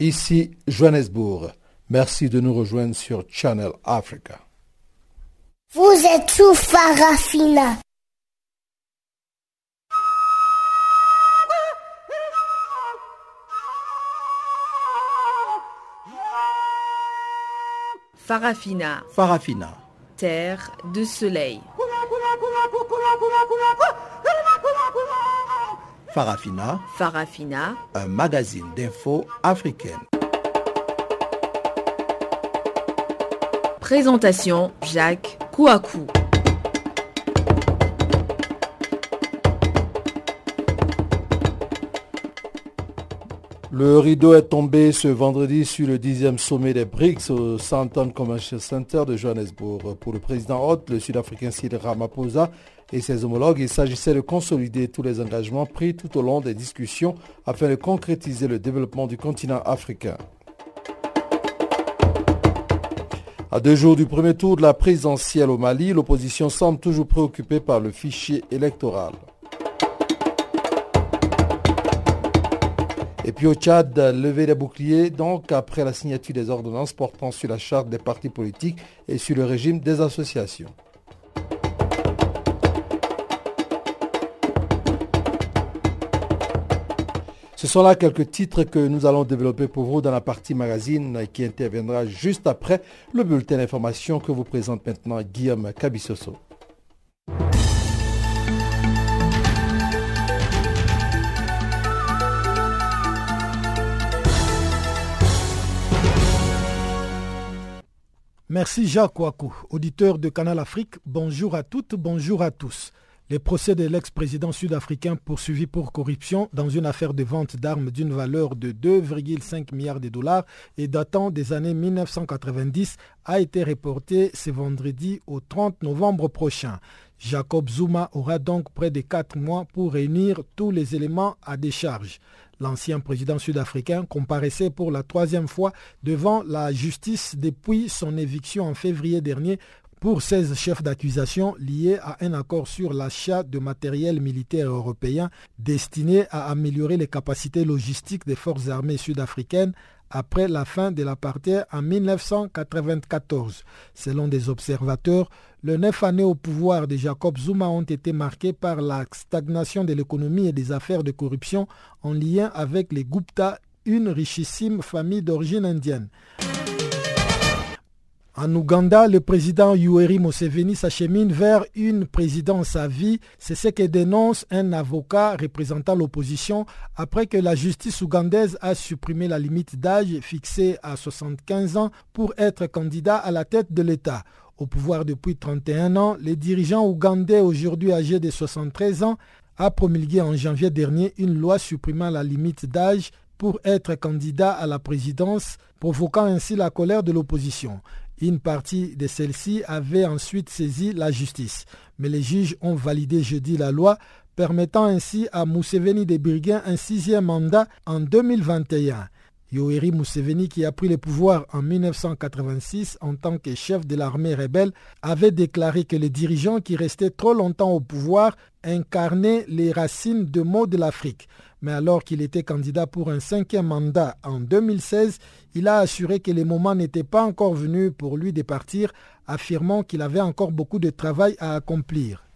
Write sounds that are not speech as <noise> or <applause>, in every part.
Ici Johannesburg. Merci de nous rejoindre sur Channel Africa. Vous êtes sous Farafina. Farafina. Farafina. Terre de soleil. Farafina. Farafina. Un magazine d'infos africaine. Présentation Jacques Kouakou. Le rideau est tombé ce vendredi sur le dixième sommet des BRICS au Santon Commercial Center de Johannesburg. Pour le président hôte, le Sud-Africain Cyril Ramaphosa et ses homologues, il s'agissait de consolider tous les engagements pris tout au long des discussions afin de concrétiser le développement du continent africain. À deux jours du premier tour de la présidentielle au Mali, l'opposition semble toujours préoccupée par le fichier électoral. Et puis au Tchad, lever les boucliers, donc après la signature des ordonnances portant sur la charte des partis politiques et sur le régime des associations. Ce sont là quelques titres que nous allons développer pour vous dans la partie magazine qui interviendra juste après le bulletin d'information que vous présente maintenant Guillaume Cabissoso. Merci Jacques Ouakou, auditeur de Canal Afrique. Bonjour à toutes, bonjour à tous. Les procès de l'ex-président sud-africain poursuivi pour corruption dans une affaire de vente d'armes d'une valeur de 2,5 milliards de dollars et datant des années 1990 a été reporté ce vendredi au 30 novembre prochain. Jacob Zuma aura donc près de quatre mois pour réunir tous les éléments à décharge. L'ancien président sud-africain comparaissait pour la troisième fois devant la justice depuis son éviction en février dernier pour 16 chefs d'accusation liés à un accord sur l'achat de matériel militaire européen destiné à améliorer les capacités logistiques des forces armées sud-africaines après la fin de l'apartheid en 1994. Selon des observateurs, les neuf années au pouvoir de Jacob Zuma ont été marquées par la stagnation de l'économie et des affaires de corruption en lien avec les Gupta, une richissime famille d'origine indienne. En Ouganda, le président Yoweri Museveni s'achemine vers une présidence à vie. C'est ce que dénonce un avocat représentant l'opposition après que la justice ougandaise a supprimé la limite d'âge fixée à 75 ans pour être candidat à la tête de l'État. Au pouvoir depuis 31 ans, le dirigeant ougandais, aujourd'hui âgé de 73 ans, a promulgué en janvier dernier une loi supprimant la limite d'âge pour être candidat à la présidence, provoquant ainsi la colère de l'opposition. Une partie de celle-ci avait ensuite saisi la justice, mais les juges ont validé jeudi la loi permettant ainsi à Museveni de briguer un sixième mandat en 2021. Yoweri Museveni, qui a pris le pouvoir en 1986 en tant que chef de l'armée rebelle, avait déclaré que les dirigeants qui restaient trop longtemps au pouvoir incarnaient les racines de mots de l'Afrique. Mais alors qu'il était candidat pour un cinquième mandat en 2016, il a assuré que le moment n'était pas encore venu pour lui de partir, affirmant qu'il avait encore beaucoup de travail à accomplir.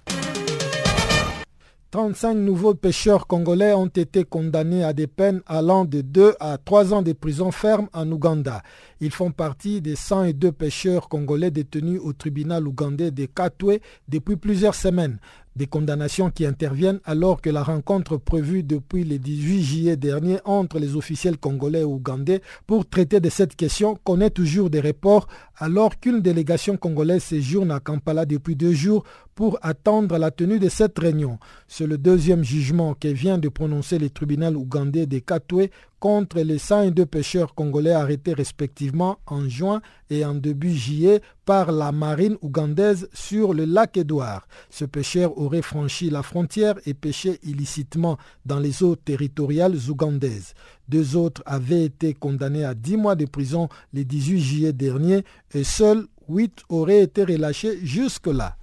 35 nouveaux pêcheurs congolais ont été condamnés à des peines allant de 2 à 3 ans de prison ferme en Ouganda. Ils font partie des 102 pêcheurs congolais détenus au tribunal ougandais de Katwe depuis plusieurs semaines. Des condamnations qui interviennent alors que la rencontre prévue depuis le 18 juillet dernier entre les officiels congolais et ougandais pour traiter de cette question connaît toujours des reports alors qu'une délégation congolaise séjourne à Kampala depuis deux jours pour attendre la tenue de cette réunion. C'est le deuxième jugement que vient de prononcer le tribunal ougandais de Katwe contre les 102 pêcheurs congolais arrêtés respectivement en juin et en début juillet par la marine ougandaise sur le lac Édouard. Ce pêcheur aurait franchi la frontière et pêché illicitement dans les eaux territoriales ougandaises. Deux autres avaient été condamnés à 10 mois de prison le 18 juillet dernier et seuls 8 auraient été relâchés jusque-là.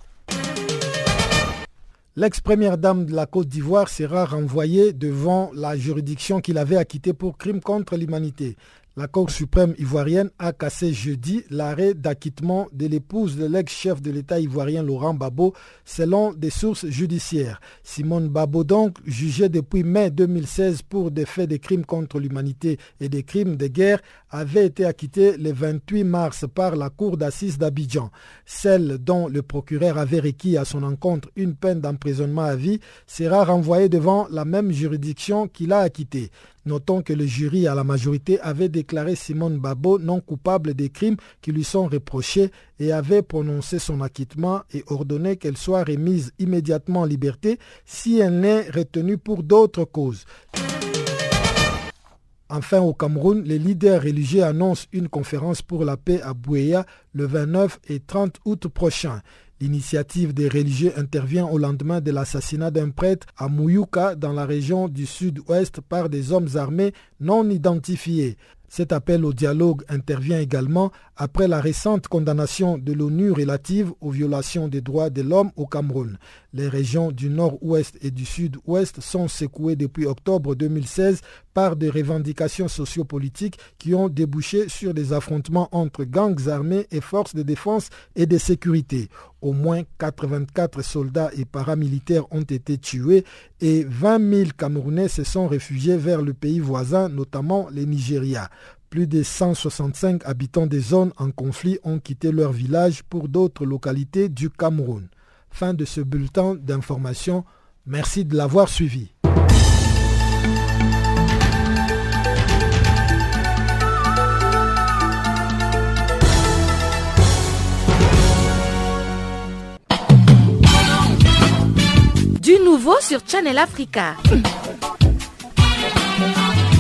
L'ex-première dame de la Côte d'Ivoire sera renvoyée devant la juridiction qu'il avait acquittée pour crime contre l'humanité. La Cour suprême ivoirienne a cassé jeudi l'arrêt d'acquittement de l'épouse de l'ex-chef de l'État ivoirien Laurent Babo, selon des sources judiciaires. Simone Babo, donc, jugée depuis mai 2016 pour des faits de crimes contre l'humanité et des crimes de guerre, avait été acquittée le 28 mars par la Cour d'assises d'Abidjan. Celle dont le procureur avait requis à son encontre une peine d'emprisonnement à vie sera renvoyée devant la même juridiction qui l'a acquittée. Notons que le jury à la majorité avait déclaré Simone Babo non coupable des crimes qui lui sont reprochés et avait prononcé son acquittement et ordonné qu'elle soit remise immédiatement en liberté si elle n'est retenue pour d'autres causes. Enfin, au Cameroun, les leaders religieux annoncent une conférence pour la paix à Bouéa le 29 et 30 août prochain. L'initiative des religieux intervient au lendemain de l'assassinat d'un prêtre à Mouyouka dans la région du sud-ouest par des hommes armés non identifiés. Cet appel au dialogue intervient également après la récente condamnation de l'ONU relative aux violations des droits de l'homme au Cameroun. Les régions du nord-ouest et du sud-ouest sont secouées depuis octobre 2016 par des revendications sociopolitiques qui ont débouché sur des affrontements entre gangs armés et forces de défense et de sécurité. Au moins 84 soldats et paramilitaires ont été tués et 20 000 Camerounais se sont réfugiés vers le pays voisin, notamment le Nigeria. Plus de 165 habitants des zones en conflit ont quitté leur village pour d'autres localités du Cameroun. Fin de ce bulletin d'information. Merci de l'avoir suivi. Du nouveau sur Channel Africa.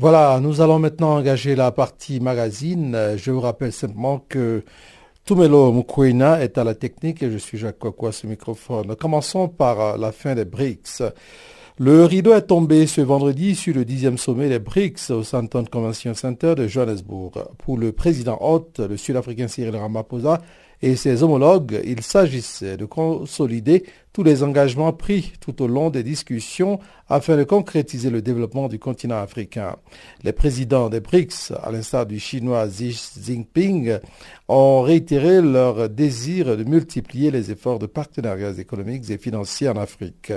Voilà, nous allons maintenant engager la partie magazine. Je vous rappelle simplement que Tumelo Mukwena est à la technique et je suis Jacques Kwakwa ce microphone. Commençons par la fin des BRICS. Le rideau est tombé ce vendredi sur le dixième sommet des BRICS au Santon Convention Center de Johannesburg. Pour le président hôte, le Sud-Africain Cyril Ramaphosa, et ses homologues, il s'agissait de consolider tous les engagements pris tout au long des discussions afin de concrétiser le développement du continent africain. Les présidents des BRICS, à l'instar du chinois Xi Jinping, ont réitéré leur désir de multiplier les efforts de partenariats économiques et financiers en Afrique.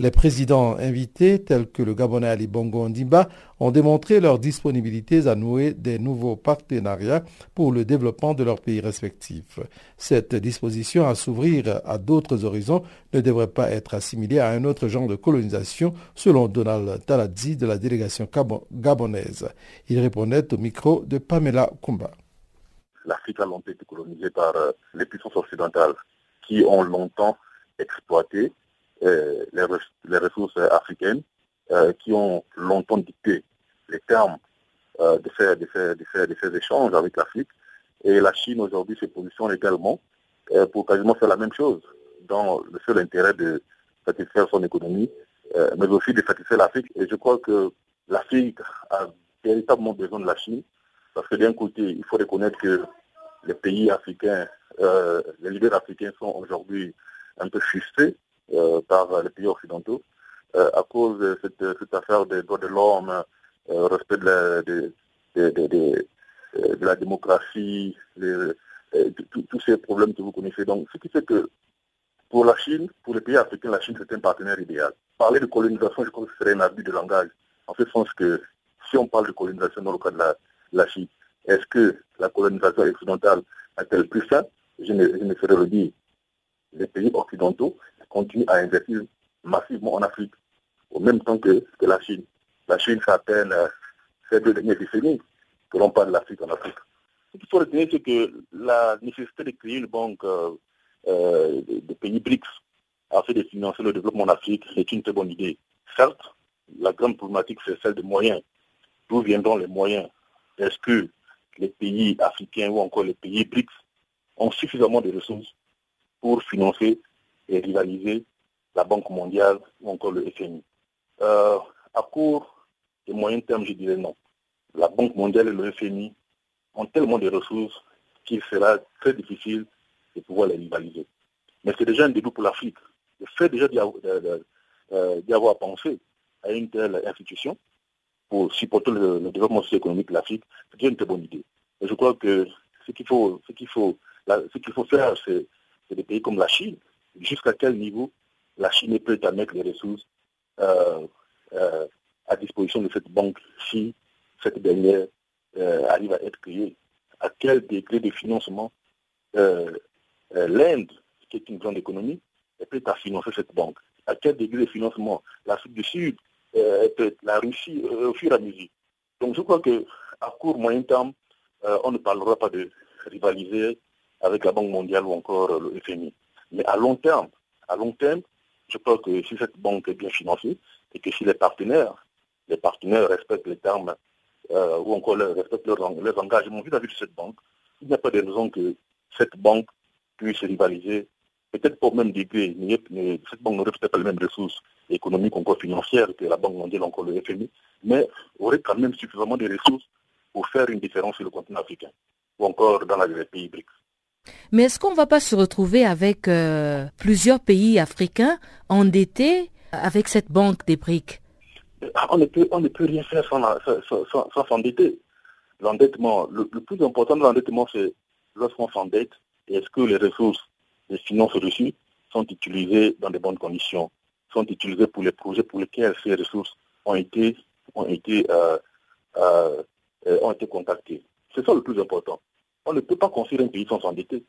Les présidents invités, tels que le Gabonais Ali Bongo Ondimba, ont démontré leur disponibilité à nouer des nouveaux partenariats pour le développement de leurs pays respectifs. Cette disposition à s'ouvrir à d'autres horizons ne devrait pas être assimilée à un autre genre de colonisation, selon Donald Taladzi de la délégation gabonaise. Il répondait au micro de Pamela Kumba. L'Afrique a longtemps été colonisée par euh, les puissances occidentales qui ont longtemps exploité euh, les, ressources africaines euh, qui ont longtemps dicté les termes euh, de, ces, de, échanges avec l'Afrique. Et la Chine aujourd'hui se positionne également pour quasiment faire la même chose dans le seul intérêt de satisfaire son économie, mais aussi de satisfaire l'Afrique. Et je crois que l'Afrique a véritablement besoin de la Chine, parce que d'un côté, il faut reconnaître que les pays africains, les leaders africains sont aujourd'hui un peu frustrés euh, par les pays occidentaux euh, à cause de cette, affaire des droits de l'homme, euh, respect de la, de, la démocratie, tous ces problèmes que vous connaissez. Donc, ce qui fait que pour la Chine, pour les pays africains, la Chine c'est un partenaire idéal. Parler de colonisation, je crois que ce serait un abus de langage. En ce sens que si on parle de colonisation dans le cas de la, Chine, est-ce que la colonisation occidentale a-t-elle plus ça je ne, je ne saurais le dire. Les pays occidentaux continue à investir massivement en Afrique, au même temps que, la Chine. La Chine, ça peine euh, ces deux dernières décennies que l'on parle de l'Afrique en Afrique. Ce qu'il faut retenir, c'est que la nécessité de créer une banque euh, euh, des pays BRICS afin de financer le développement en Afrique est une très bonne idée. Certes, la grande problématique, c'est celle des moyens. D'où viendront les moyens? Est-ce que les pays africains ou encore les pays BRICS ont suffisamment de ressources pour financer et rivaliser la Banque mondiale ou encore le FMI euh, À court et moyen terme, je dirais non. La Banque mondiale et le FMI ont tellement de ressources qu'il sera très difficile de pouvoir les rivaliser. Mais c'est déjà un débat pour l'Afrique. Le fait déjà d'y avoir, pensé à une telle institution pour supporter le, développement socio-économique de l'Afrique, c'est une très bonne idée. Et je crois que ce qu'il faut, faut, ce qu'il faut faire, c'est, des pays comme la Chine. Jusqu'à quel niveau la Chine à mettre les ressources euh, euh, à disposition de cette banque si cette dernière euh, arrive à être créée? À quel degré de financement l'Inde, qui est une grande économie, est prête à financer cette banque? À quel degré de financement? l'Afrique du Sud, la Russie, au fur et à mesure. Donc je crois qu'à court, moyen terme, on ne parlera pas de rivaliser avec la Banque mondiale ou encore le FMI. Mais à long terme, à long terme, je crois que si cette banque est bien financée et que si les partenaires, les partenaires respectent les termes euh, ou encore respectent leurs, engagements vis-à-vis de cette banque, il n'y a pas de raison que cette banque puisse rivaliser, peut-être au même degré, cette banque n'aurait peut-être pas les mêmes ressources économiques encore financières que la Banque mondiale ou encore le FMI, mais aurait quand même suffisamment de ressources pour faire une différence sur le continent africain ou encore dans les pays BRICS. Mais est-ce qu'on ne va pas se retrouver avec euh, plusieurs pays africains endettés avec cette banque des BRICS ah, on ne, peut, on ne peut rien faire sans s'endetter. L'endettement, le, plus important de l'endettement, c'est lorsqu'on s'endette, est-ce que les ressources, les finances reçues sont utilisées dans de bonnes conditions, sont utilisées pour les projets pour lesquels ces ressources ont été, ont été, euh, euh, ont été contactées. C'est ça le plus important. On ne peut pas construire un pays sans s'endetter.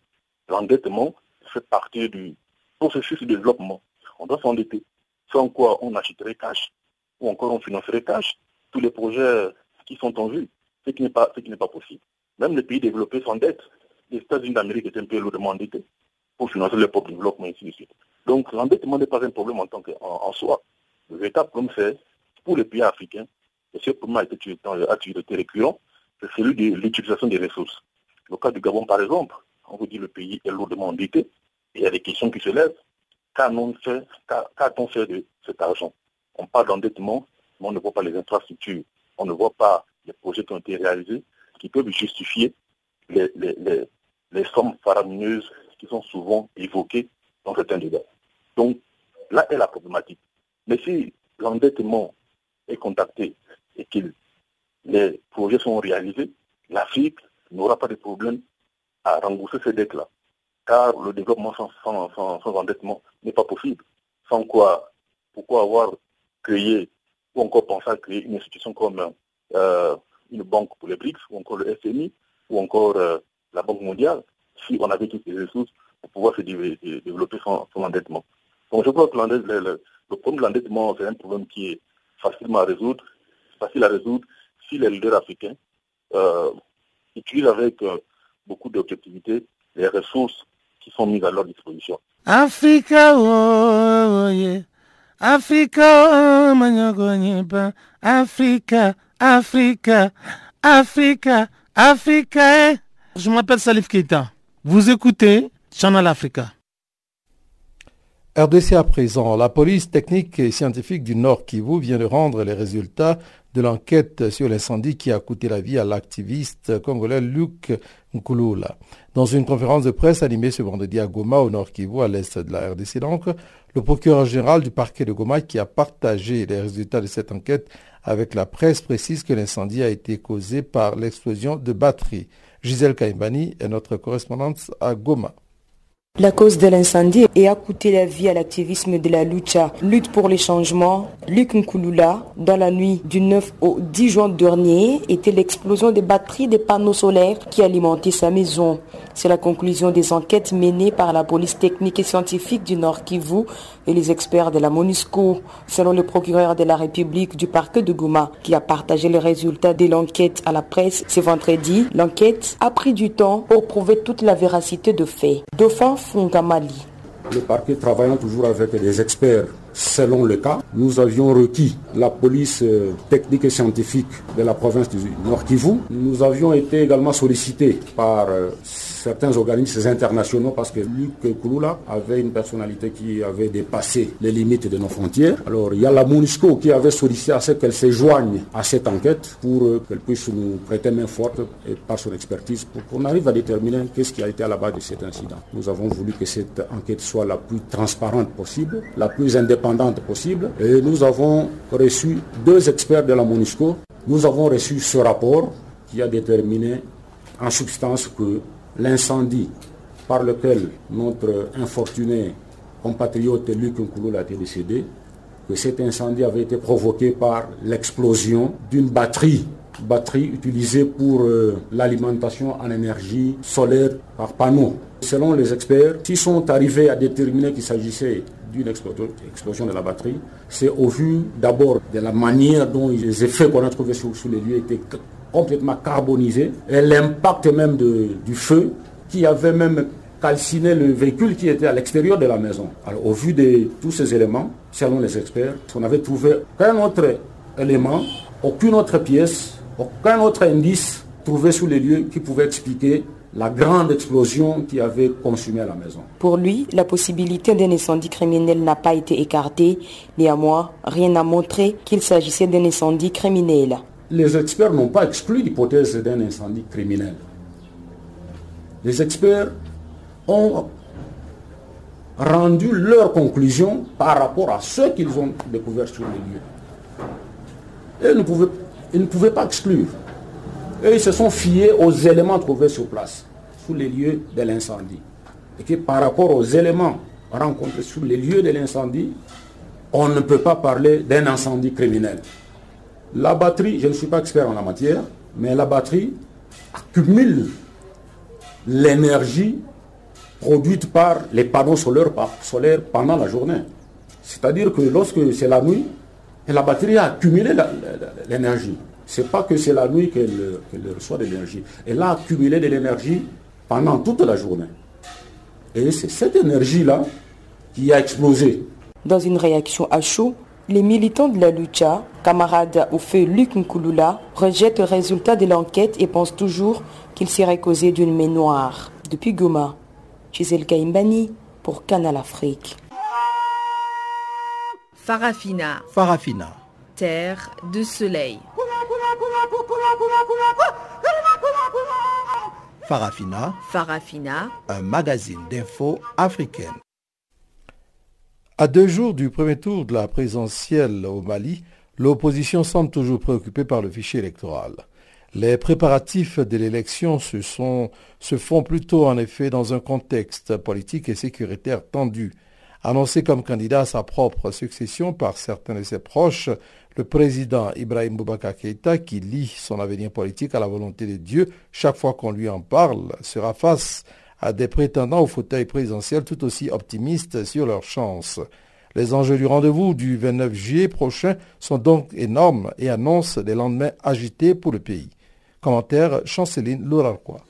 L'endettement fait partie du processus de développement. On doit s'endetter. Sans quoi on achèterait cash ou encore on financerait cash tous les projets qui sont en vue, ce qui n'est pas, possible. Même les pays développés s'endettent. Les États-Unis d'Amérique est un peu lourdement endettés pour financer leur propre développement, ainsi de suite. Donc l'endettement n'est pas un problème en, tant que, en, soi. Le véritable problème, c'est pour les pays africains, et ce problème a a été récurrent, c'est celui de l'utilisation des ressources. Le cas du Gabon, par exemple, on vous dit le pays est lourdement endetté, et il y a des questions qui se lèvent. Qu'a-t-on fait, de cet argent? On parle d'endettement, mais on ne voit pas les infrastructures, on ne voit pas les projets qui ont été réalisés, qui peuvent justifier les, les sommes faramineuses qui sont souvent évoquées dans certains débats. Donc, là est la problématique. Mais si l'endettement est contacté et que les projets sont réalisés, l'Afrique n'aura pas de problème à rembourser ces dettes-là. Car le développement sans, endettement n'est pas possible. Sans quoi, pourquoi avoir créé ou encore pensé à créer une institution comme euh, une banque pour les BRICS ou encore le FMI ou encore euh, la Banque mondiale si on avait toutes les ressources pour pouvoir se développer sans, endettement. Donc je crois que le, le problème de l'endettement, c'est un problème qui est facilement à résoudre, facile à résoudre si les leaders africains euh, avec euh, beaucoup d'objectivité les ressources qui sont mises à leur disposition. Africa, oh, oh yeah. Africa, oh, Africa, Africa, Africa, Africa. Eh. Je m'appelle Salif Keita. Vous écoutez Channel Africa. RDC à présent, la police technique et scientifique du Nord Kivu vient de rendre les résultats de l'enquête sur l'incendie qui a coûté la vie à l'activiste congolais Luc Nkulula. Dans une conférence de presse animée ce vendredi à Goma, au Nord Kivu, à l'est de la RDC donc, le procureur général du parquet de Goma qui a partagé les résultats de cette enquête avec la presse précise que l'incendie a été causé par l'explosion de batterie. Gisèle Kaimbani est notre correspondante à Goma. La cause de l'incendie et a coûté la vie à l'activisme de la lucha, lutte pour les changements, Luc Nkulula, dans la nuit du 9 au 10 juin dernier, était l'explosion des batteries des panneaux solaires qui alimentaient sa maison. C'est la conclusion des enquêtes menées par la police technique et scientifique du Nord Kivu et les experts de la MONUSCO, selon le procureur de la République du parc de Gouma, qui a partagé les résultats de l'enquête à la presse ce vendredi. L'enquête a pris du temps pour prouver toute la véracité de faits. Le parquet travaillant toujours avec des experts selon le cas. Nous avions requis la police euh, technique et scientifique de la province du Nord Kivu. Nous avions été également sollicités par euh, certains organismes internationaux parce que Luc Kouloula avait une personnalité qui avait dépassé les limites de nos frontières. Alors il y a la MONUSCO qui avait sollicité à ce qu'elle se joigne à cette enquête pour euh, qu'elle puisse nous prêter main forte et par son expertise pour qu'on arrive à déterminer qu'est-ce qui a été à la base de cet incident. Nous avons voulu que cette enquête soit la plus transparente possible, la plus indépendante possible et nous avons reçu deux experts de la MONUSCO. Nous avons reçu ce rapport qui a déterminé en substance que l'incendie par lequel notre infortuné compatriote Luc Nkouloul a été décédé, que cet incendie avait été provoqué par l'explosion d'une batterie, batterie utilisée pour euh, l'alimentation en énergie solaire par panneau. Selon les experts, s'ils sont arrivés à déterminer qu'il s'agissait d'une explosion de la batterie, c'est au vu d'abord de la manière dont les effets qu'on a trouvés sur, sur les lieux étaient complètement carbonisé et l'impact même du feu qui avait même calciné le véhicule qui était à l'extérieur de la maison. Alors au vu de tous ces éléments, selon les experts, on avait trouvé aucun autre élément, aucune autre pièce, aucun autre indice trouvé sous les lieux qui pouvait expliquer la grande explosion qui avait consumé la maison. Pour lui, la possibilité d'un incendie criminel n'a pas été écartée. Néanmoins, rien n'a montré qu'il s'agissait d'un incendie criminel les experts n'ont pas exclu l'hypothèse d'un incendie criminel. Les experts ont rendu leurs conclusions par rapport à ce qu'ils ont découvert sur les lieux. Et ils ne pouvaient, ils ne pouvaient pas exclure. Et ils se sont fiés aux éléments trouvés sur place, sur les lieux de l'incendie. Et que par rapport aux éléments rencontrés sur les lieux de l'incendie, on ne peut pas parler d'un incendie criminel. La batterie, je ne suis pas expert en la matière, mais la batterie accumule l'énergie produite par les panneaux solaires, pendant la journée. C'est-à-dire que lorsque c'est la nuit, la batterie a accumulé l'énergie. Ce n'est pas que c'est la nuit qu'elle reçoit de l'énergie. Elle a accumulé de l'énergie pendant toute la journée. Et c'est cette énergie-là qui a explosé. Dans une réaction à chaud, les militants de la lucha, camarades au feu Luc Nkulula, rejettent le résultat de l'enquête et pensent toujours qu'il serait causé d'une main noire. Depuis Goma, Gisèle Kaimbani pour Canal Afrique. Farafina. Farafina. Terre de soleil. Farafina. Farafina. Un magazine d'infos africaine. À deux jours du premier tour de la présidentielle au Mali, l'opposition semble toujours préoccupée par le fichier électoral. Les préparatifs de l'élection se, font plutôt en effet dans un contexte politique et sécuritaire tendu. Annoncé comme candidat à sa propre succession par certains de ses proches, le président Ibrahim Boubacar Keïta, qui lie son avenir politique à la volonté de Dieu chaque fois qu'on lui en parle, sera face à des prétendants au fauteuil présidentiel tout aussi optimistes sur leurs chances. Les enjeux du rendez-vous du 29 juillet prochain sont donc énormes et annoncent des lendemains agités pour le pays. Commentaire Chanceline Lourarquois.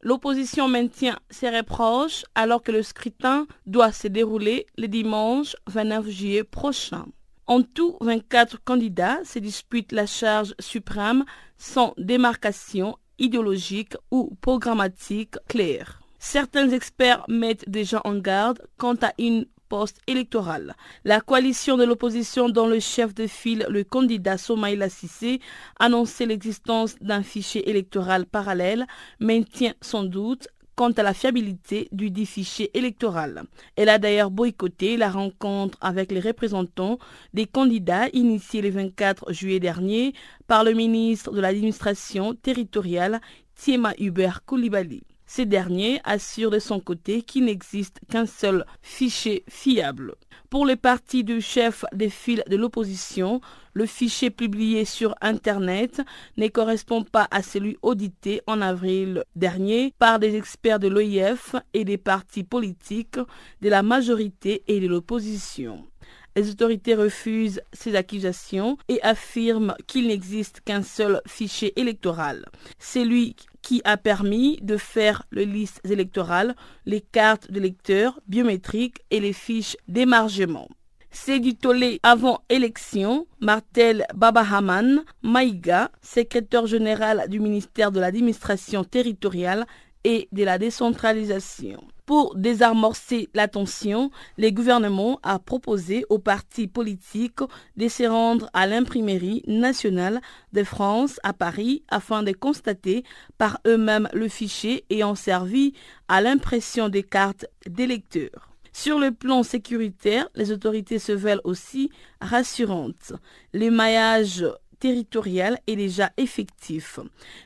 L'opposition maintient ses reproches alors que le scrutin doit se dérouler le dimanche 29 juillet prochain. En tout, 24 candidats se disputent la charge suprême sans démarcation idéologique ou programmatique claire. Certains experts mettent déjà en garde quant à une post-électorale. La coalition de l'opposition dont le chef de file, le candidat Somaïla Sissé, annonçait l'existence d'un fichier électoral parallèle, maintient sans doute quant à la fiabilité du dit électoral. Elle a d'ailleurs boycotté la rencontre avec les représentants des candidats initiée le 24 juillet dernier par le ministre de l'administration territoriale Tiema Hubert Koulibaly. Ces derniers assurent de son côté qu'il n'existe qu'un seul fichier fiable. Pour les partis du chef des files de l'opposition, le fichier publié sur Internet ne correspond pas à celui audité en avril dernier par des experts de l'OIF et des partis politiques de la majorité et de l'opposition. Les autorités refusent ces accusations et affirment qu'il n'existe qu'un seul fichier électoral. Celui qui a permis de faire les listes électorales, les cartes de lecteurs biométriques et les fiches d'émargement. C'est du tollé avant élection, Martel Babahaman Maïga, secrétaire général du ministère de l'administration territoriale et de la décentralisation. Pour désamorcer la tension, le gouvernement a proposé aux partis politiques de se rendre à l'imprimerie nationale de France à Paris afin de constater par eux-mêmes le fichier ayant servi à l'impression des cartes d'électeurs. Sur le plan sécuritaire, les autorités se veulent aussi rassurantes. Le maillage territorial est déjà effectif.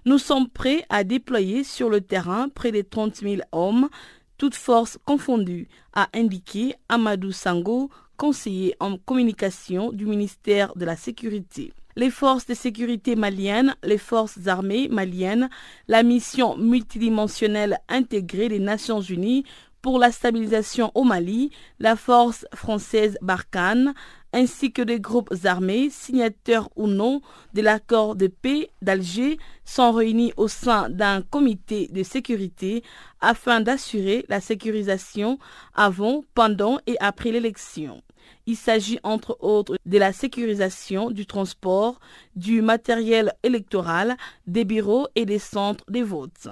Nous sommes prêts à déployer sur le terrain près de 30 000 hommes, toutes forces confondues, a indiqué Amadou Sango, conseiller en communication du ministère de la Sécurité les forces de sécurité maliennes, les forces armées maliennes, la mission multidimensionnelle intégrée des Nations Unies pour la stabilisation au Mali, la force française Barkhane, ainsi que des groupes armés, signataires ou non de l'accord de paix d'Alger, sont réunis au sein d'un comité de sécurité afin d'assurer la sécurisation avant, pendant et après l'élection. Il s'agit entre autres de la sécurisation du transport, du matériel électoral, des bureaux et des centres de vote.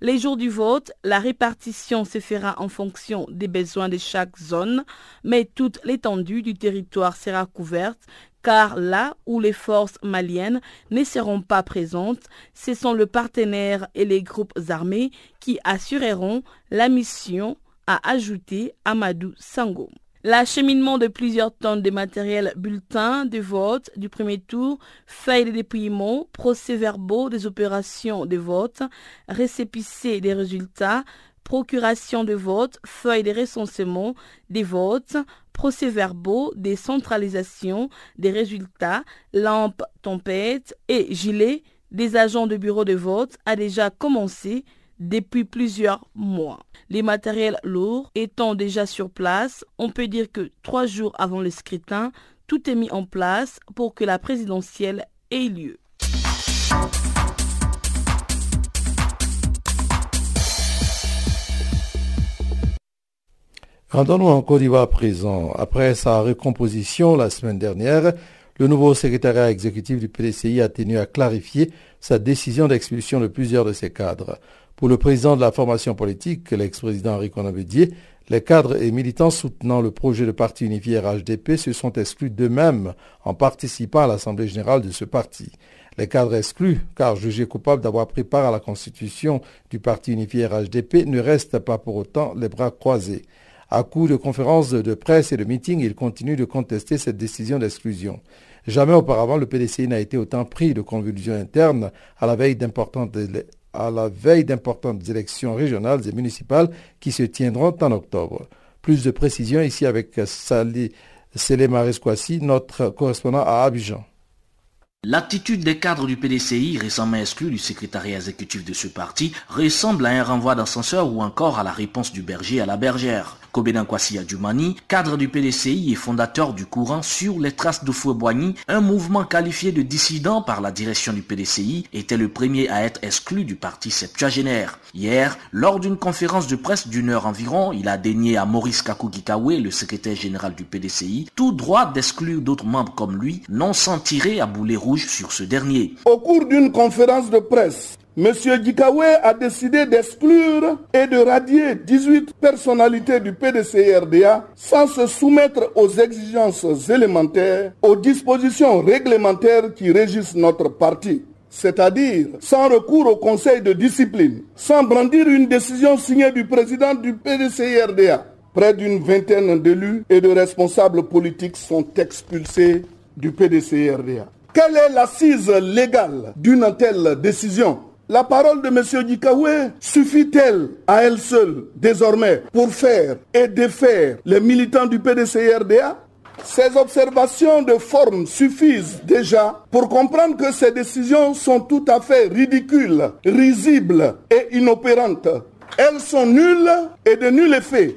Les jours du vote, la répartition se fera en fonction des besoins de chaque zone, mais toute l'étendue du territoire sera couverte car là où les forces maliennes ne seront pas présentes, ce sont le partenaire et les groupes armés qui assureront la mission, a ajouté Amadou Sango. L'acheminement de plusieurs tonnes de matériel bulletin de vote du premier tour, feuilles de dépouillement, procès-verbaux des opérations de vote, récépissés des résultats, procuration de vote, feuilles de recensement des votes, procès-verbaux des centralisations des résultats, lampes tempête et gilets. Des agents de bureau de vote a déjà commencé depuis plusieurs mois. Les matériels lourds étant déjà sur place, on peut dire que trois jours avant le scrutin, tout est mis en place pour que la présidentielle ait lieu. Rendons-nous en Côte d'Ivoire présent. Après sa recomposition la semaine dernière, le nouveau secrétariat exécutif du PDCI a tenu à clarifier sa décision d'expulsion de plusieurs de ses cadres. Pour le président de la formation politique, l'ex-président Henri Conabedier, les cadres et militants soutenant le projet de parti unifié RHDP se sont exclus d'eux-mêmes en participant à l'Assemblée générale de ce parti. Les cadres exclus, car jugés coupables d'avoir pris part à la constitution du parti unifié RHDP, ne restent pas pour autant les bras croisés. À coup de conférences de presse et de meetings, ils continuent de contester cette décision d'exclusion. Jamais auparavant, le PDCI n'a été autant pris de convulsions internes à la veille d'importantes à la veille d'importantes élections régionales et municipales qui se tiendront en octobre. Plus de précisions ici avec Sali Selemaresquasi, notre correspondant à Abidjan. L'attitude des cadres du PDCI, récemment exclus du secrétariat exécutif de ce parti, ressemble à un renvoi d'ascenseur ou encore à la réponse du berger à la bergère. Kobedan Kwasi Adjumani, cadre du PDCI et fondateur du courant Sur les traces de Fouet-Boigny, un mouvement qualifié de dissident par la direction du PDCI, était le premier à être exclu du parti septuagénaire. Hier, lors d'une conférence de presse d'une heure environ, il a dénié à Maurice Kakugikawe, le secrétaire général du PDCI, tout droit d'exclure d'autres membres comme lui, non sans tirer à boulet rouge sur ce dernier. Au cours d'une conférence de presse, M. Dikawe a décidé d'exclure et de radier 18 personnalités du PDCRDA sans se soumettre aux exigences élémentaires, aux dispositions réglementaires qui régissent notre parti c'est-à-dire sans recours au conseil de discipline, sans brandir une décision signée du président du PDCRDA. Près d'une vingtaine d'élus et de responsables politiques sont expulsés du PDCRDA. Quelle est l'assise légale d'une telle décision? La parole de M. Dikawe suffit-elle à elle seule désormais pour faire et défaire les militants du PDCRDA ces observations de forme suffisent déjà pour comprendre que ces décisions sont tout à fait ridicules, risibles et inopérantes. Elles sont nulles et de nul effet.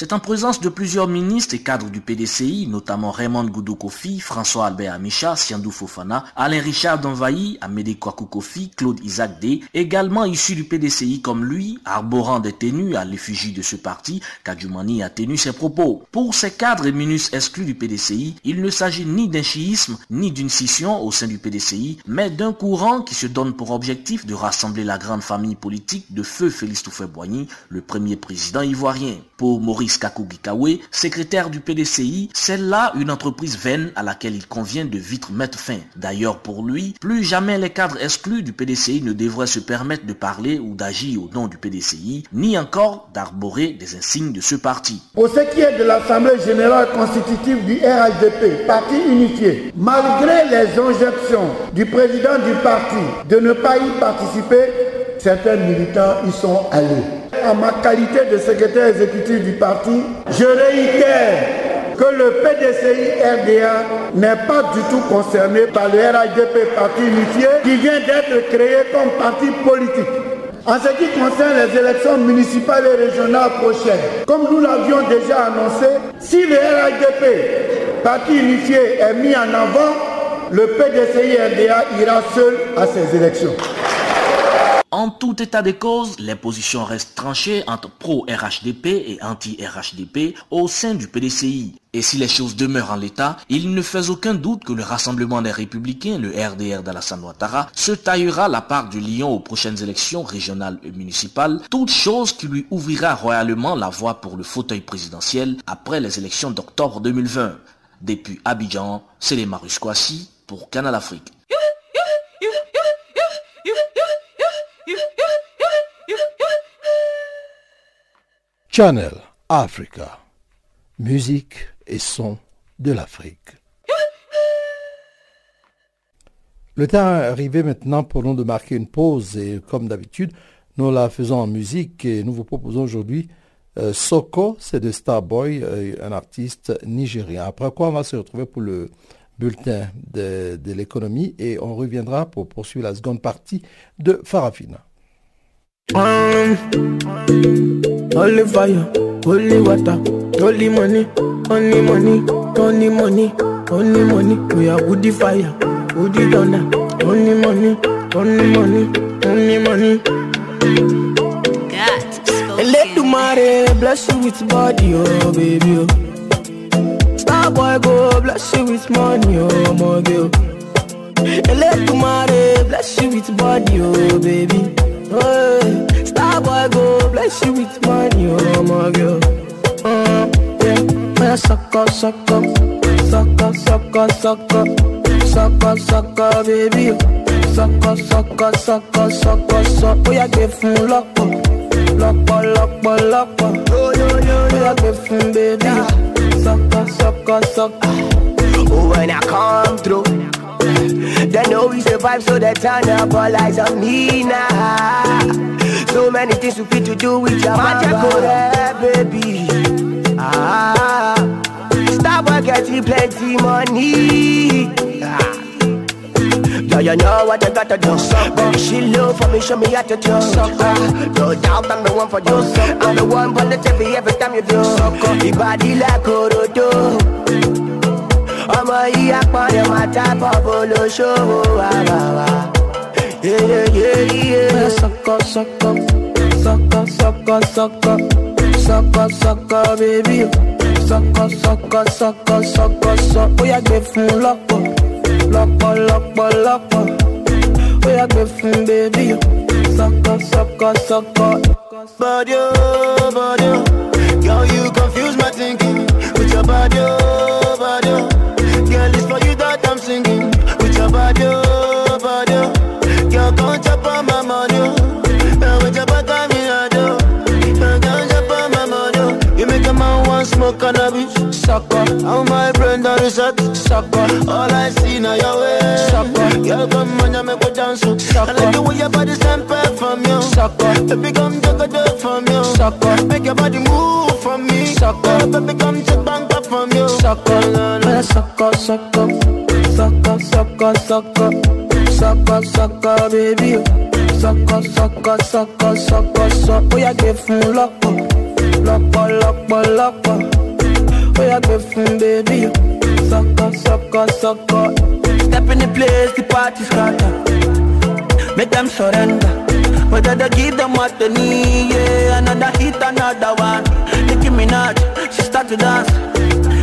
C'est en présence de plusieurs ministres et cadres du PDCI, notamment Raymond Goudou Kofi, François Albert Amicha, Siandou Fofana, Alain Richard Donvaï, Amédée Kwaku Kofi, Claude Isaac D, également issus du PDCI comme lui, arborant des tenues à l'effigie de ce parti, Kadjoumani a tenu ses propos. Pour ces cadres et ministres exclus du PDCI, il ne s'agit ni d'un chiisme, ni d'une scission au sein du PDCI, mais d'un courant qui se donne pour objectif de rassembler la grande famille politique de feu Félix Toufé-Boigny, le premier président ivoirien. Pour Maurice Kakugikawe, secrétaire du PDCI, c'est là une entreprise vaine à laquelle il convient de vite mettre fin. D'ailleurs, pour lui, plus jamais les cadres exclus du PDCI ne devraient se permettre de parler ou d'agir au nom du PDCI, ni encore d'arborer des insignes de ce parti. Pour ce qui est de l'Assemblée générale constitutive du RHDP, parti unifié, malgré les injonctions du président du parti de ne pas y participer, certains militants y sont allés. En ma qualité de secrétaire exécutif du parti, je réitère que le PDCI RDA n'est pas du tout concerné par le RHDP Parti Unifié qui vient d'être créé comme parti politique. En ce qui concerne les élections municipales et régionales prochaines, comme nous l'avions déjà annoncé, si le RHDP Parti Unifié est mis en avant, le PDCI RDA ira seul à ces élections. En tout état de cause, les positions restent tranchées entre pro-RHDP et anti-RHDP au sein du PDCI. Et si les choses demeurent en l'état, il ne fait aucun doute que le Rassemblement des Républicains, le RDR d'Alassane Ouattara, se taillera la part du lion aux prochaines élections régionales et municipales, toute chose qui lui ouvrira royalement la voie pour le fauteuil présidentiel après les élections d'octobre 2020. Depuis Abidjan, c'est les Marus pour Canal Afrique. Channel Africa, musique et son de l'Afrique. Le temps est arrivé maintenant pour nous de marquer une pause et comme d'habitude, nous la faisons en musique et nous vous proposons aujourd'hui euh, Soko, c'est de Starboy, euh, un artiste nigérien. Après quoi, on va se retrouver pour le bulletin de, de l'économie et on reviendra pour poursuivre la seconde partie de Farafina. Um, holy fire, holy water, holy money, only money, only money, only money. We are woody fire, woody thunder, only money, only money, only money. God, let the money bless you with body, oh baby. Oh. Star boy go bless you with money, oh my girl. Let the money bless you with body, oh baby. Star boy go bless you with money, oh my girl. Uh, yeah, man, suck up, suck up, suck up, baby. Suck up, suck up, suck up. Oh, give me luck oh. luck oh, luck oh, luck oh. Oh, yeah, give me baby. Suck up, suck. Oh, when I come through. They know we survive, so they turn up all eyes on me now. So many things we fit to do with your magical baby. Ah, stop getting plenty money. Ah. Yeah, you know what I gotta do. Baby, she love for me, show me how to do. Ah, no doubt I'm the one for you. I'm the one for the TV every time you do. Your body like Orodo. Ọmọ yìí apọ̀dé máa tábọ̀ bolóṣòwò àbàwà. Sọkọ sọkọ sọkọ sọkọ sọkọ sọkọ sọkọ bébí sọkọ sọkọ sọkọ sọkọ sọ ó yà gbé fún lọ́pọ̀ lọ́pọ̀ lọ́pọ̀ lọ́pọ̀ ó yà gbé fún bébí sọkọ sọkọ sọkọ. Body oh, body oh, girl you confuse my thinking with your body oh, body. Oh. Smoke cannabis, sucker. How my brain done reset, sucker. All I see now your way, sucker. Girl, come on, you make me dance. I like the way your body semper from you. Sucker. Baby, come take a dip from you. Sucker. Make your body move from me. Sucker. Baby, come take bank up from you. Sucker. Sucker, sucker. Sucker, sucker, sucker. Sucker, sucker, baby. Sucker, sucker, sucker, sucker, sucker. Oh, yeah, give me him locker. Locker, locker, locker. Oh, yeah, give him, baby. Sucker, sucker, sucker. Step in the place, the party scatter. Make them surrender. Whether they give them what they need, yeah. Another hit, another one. Nicki Minaj, she start to dance.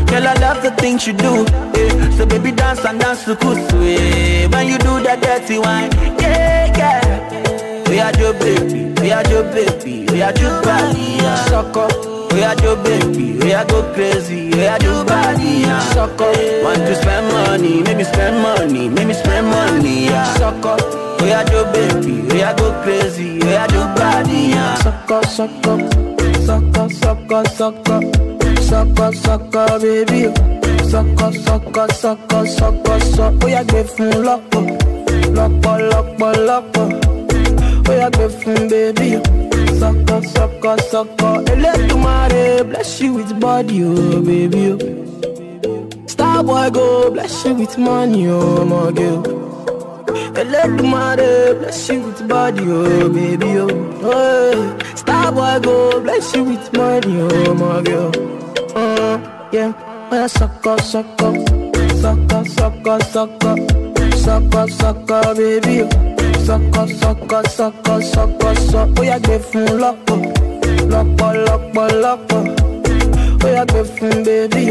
Girl, I love the things you do, yeah. So baby, dance and dance to kusu, yeah. When you do that dirty wine, yeah, yeah. We are your baby, we are your baby, we are your body, yeah. Sucker. We yeah, do baby, we yeah, go crazy, we yeah, do body, yeah. Suck up, want to spend money, make me spend money, make me spend money, yeah. Suck up, we yeah, do baby, we yeah, go crazy, we yeah, do body, yeah. Suck up, suck up, suck up, suck up, suck up, suck up, suck up, baby. Suck up, suck up, suck up, suck up, suck up, oh yeah, give me lock up, lock up, lock up, lock up. We are give from baby. Sucker, sucker, sucker. Electumare, bless you with body, oh baby. Oh. Star boy go, bless you with money, oh my girl. Electumare, bless you with body, oh baby, oh. Hey. Star boy go, bless you with money, oh my girl. Uh, yeah, oh, sucker, sucker, sucker, sucker, sucker, sucker, sucker, baby sọkọ sọkọ sọkọ sọkọ sọ. Ó yá gbé fún lọ́pọ̀ lọ́pọ̀ lọ́pọ̀ lọ́pọ̀. Ó yá gbé fún bébí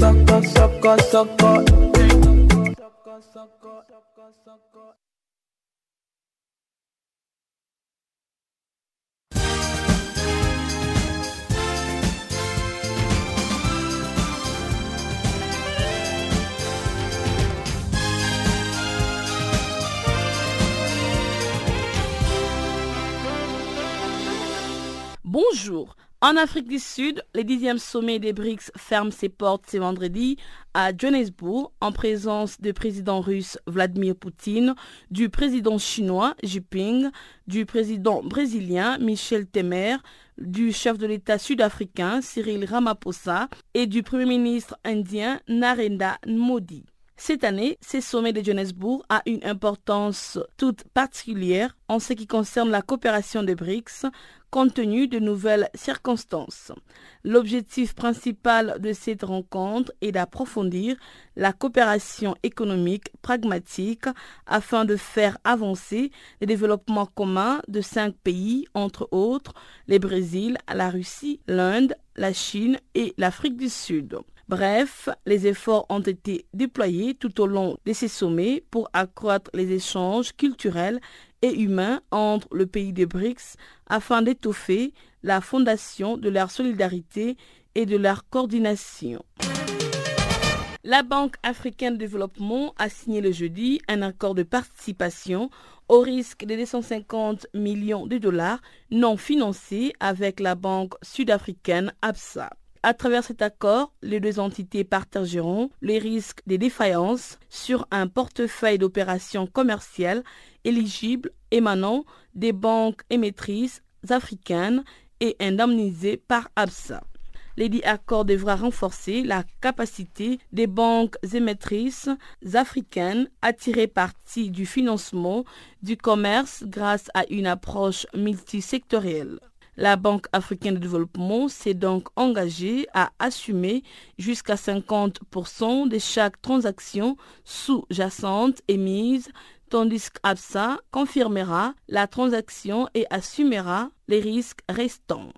sọkọ. Sọkọ sọkọ. Bonjour. En Afrique du Sud, le dixième sommet des BRICS ferme ses portes ce vendredi à Johannesburg en présence du président russe Vladimir Poutine, du président chinois Xi Jinping, du président brésilien Michel Temer, du chef de l'État sud-africain Cyril Ramaphosa et du premier ministre indien Narendra Modi. Cette année, ce sommet de Johannesburg a une importance toute particulière en ce qui concerne la coopération des BRICS compte tenu de nouvelles circonstances. L'objectif principal de cette rencontre est d'approfondir la coopération économique pragmatique afin de faire avancer les développements communs de cinq pays, entre autres le Brésil, la Russie, l'Inde, la Chine et l'Afrique du Sud. Bref, les efforts ont été déployés tout au long de ces sommets pour accroître les échanges culturels et humains entre le pays des BRICS afin d'étoffer la fondation de leur solidarité et de leur coordination. La Banque africaine de développement a signé le jeudi un accord de participation au risque de 250 millions de dollars non financés avec la banque sud-africaine ABSA. À travers cet accord, les deux entités partageront les risques des défaillances sur un portefeuille d'opérations commerciales éligibles émanant des banques émettrices africaines et indemnisées par ABSA. L'édit accord devra renforcer la capacité des banques émettrices africaines à tirer parti du financement du commerce grâce à une approche multisectorielle. La Banque africaine de développement s'est donc engagée à assumer jusqu'à 50% de chaque transaction sous-jacente émise, tandis qu'ABSA confirmera la transaction et assumera les risques restants.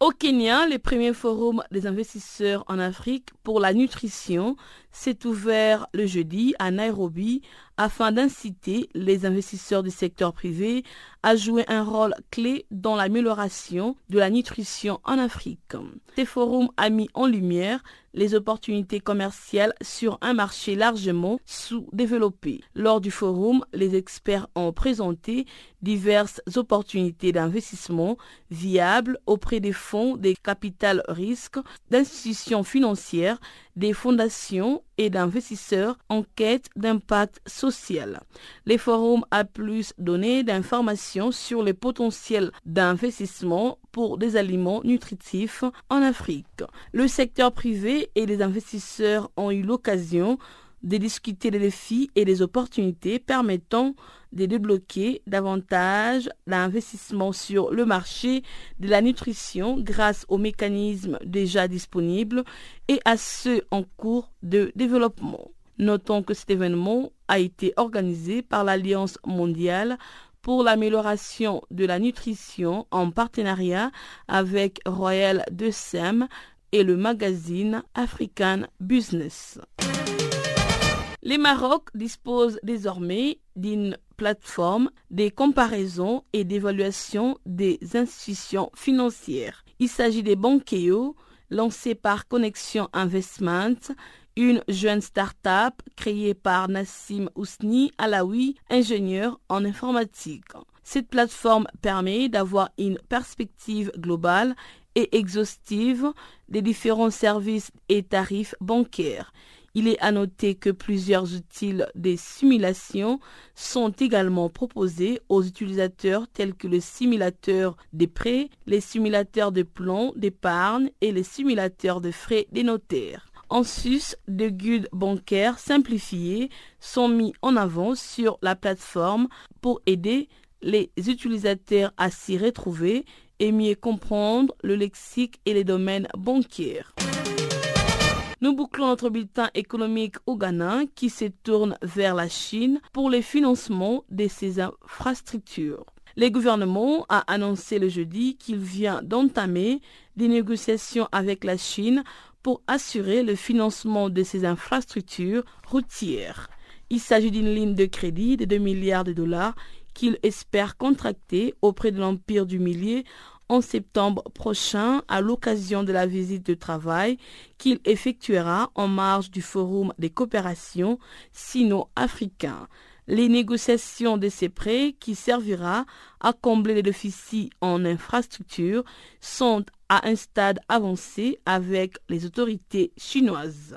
Au Kenya, le premier forum des investisseurs en Afrique pour la nutrition s'est ouvert le jeudi à Nairobi afin d'inciter les investisseurs du secteur privé à jouer un rôle clé dans l'amélioration de la nutrition en Afrique. Ce forum a mis en lumière les opportunités commerciales sur un marché largement sous-développé. Lors du forum, les experts ont présenté diverses opportunités d'investissement viables auprès des fonds des capital risques, d'institutions financières, des fondations et d'investisseurs en quête d'impact social. Les forums a plus donné d'informations sur le potentiel d'investissement pour des aliments nutritifs en Afrique. Le secteur privé et les investisseurs ont eu l'occasion de discuter des défis et des opportunités permettant de débloquer davantage l'investissement sur le marché de la nutrition grâce aux mécanismes déjà disponibles et à ceux en cours de développement. Notons que cet événement a été organisé par l'Alliance mondiale pour l'amélioration de la nutrition en partenariat avec Royal de Sem et le magazine African Business. Les Maroc disposent désormais d'une plateforme des comparaisons et d'évaluation des institutions financières. Il s'agit des Banqueo, lancés par Connexion Investment, une jeune start-up créée par Nassim Ousni Alaoui, ingénieur en informatique. Cette plateforme permet d'avoir une perspective globale et exhaustive des différents services et tarifs bancaires. Il est à noter que plusieurs outils des simulations sont également proposés aux utilisateurs tels que le simulateur des prêts, les simulateurs de plans d'épargne et les simulateurs de frais des notaires. En sus, des guides bancaires simplifiés sont mis en avant sur la plateforme pour aider les utilisateurs à s'y retrouver et mieux comprendre le lexique et les domaines bancaires. Nous bouclons notre bulletin économique au Ghana qui se tourne vers la Chine pour le financement de ses infrastructures. Le gouvernement a annoncé le jeudi qu'il vient d'entamer des négociations avec la Chine pour assurer le financement de ses infrastructures routières. Il s'agit d'une ligne de crédit de 2 milliards de dollars qu'il espère contracter auprès de l'Empire du Millier en septembre prochain à l'occasion de la visite de travail qu'il effectuera en marge du Forum des coopérations sino-africains. Les négociations de ces prêts qui servira à combler les déficits en infrastructures sont à un stade avancé avec les autorités chinoises.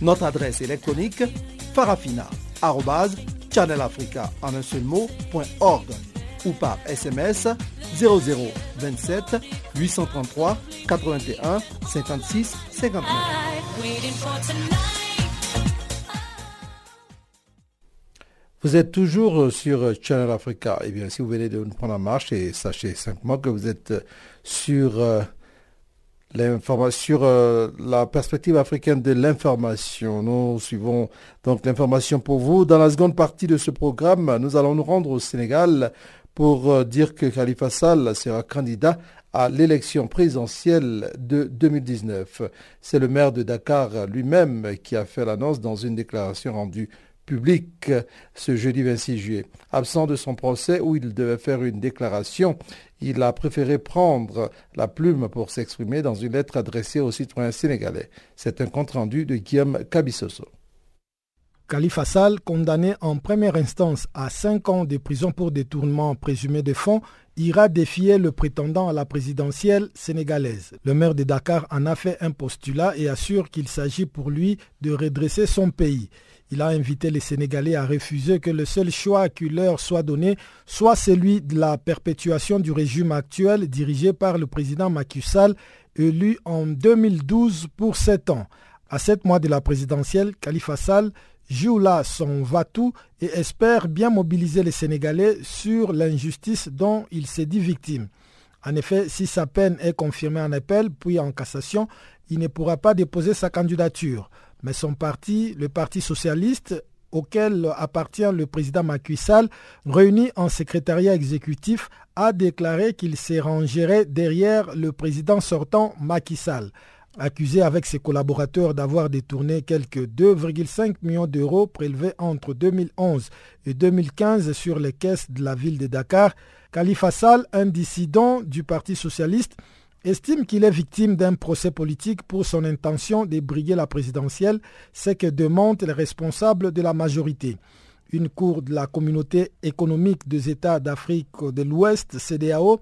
Notre adresse électronique farafina.channelafrica en un seul ou par SMS 0027 833 81 56 59. Vous êtes toujours sur Channel Africa. Eh bien, si vous venez de nous prendre en marche, et sachez simplement que vous êtes sur euh, sur euh, la perspective africaine de l'information. Nous suivons donc l'information pour vous. Dans la seconde partie de ce programme, nous allons nous rendre au Sénégal pour euh, dire que Khalifa Sall sera candidat à l'élection présidentielle de 2019. C'est le maire de Dakar lui-même qui a fait l'annonce dans une déclaration rendue publique ce jeudi 26 juillet. Absent de son procès où il devait faire une déclaration, il a préféré prendre la plume pour s'exprimer dans une lettre adressée aux citoyens sénégalais. C'est un compte-rendu de Guillaume Cabissoso. Khalifa Sall, condamné en première instance à cinq ans de prison pour détournement présumé de fonds, ira défier le prétendant à la présidentielle sénégalaise. Le maire de Dakar en a fait un postulat et assure qu'il s'agit pour lui de redresser son pays. Il a invité les Sénégalais à refuser que le seul choix qui leur soit donné soit celui de la perpétuation du régime actuel dirigé par le président Macky Sall, élu en 2012 pour sept ans. À sept mois de la présidentielle, Khalifa Sall joue là son va-tout et espère bien mobiliser les Sénégalais sur l'injustice dont il s'est dit victime. En effet, si sa peine est confirmée en appel puis en cassation, il ne pourra pas déposer sa candidature. Mais son parti, le Parti socialiste, auquel appartient le président Macky Sall, réuni en secrétariat exécutif, a déclaré qu'il se rangerait derrière le président sortant Macky Sall. Accusé avec ses collaborateurs d'avoir détourné quelques 2,5 millions d'euros prélevés entre 2011 et 2015 sur les caisses de la ville de Dakar, Khalifa Sall, un dissident du Parti socialiste, estime qu'il est victime d'un procès politique pour son intention de briguer la présidentielle, ce que demandent les responsables de la majorité. Une cour de la communauté économique des États d'Afrique de l'Ouest, CDAO,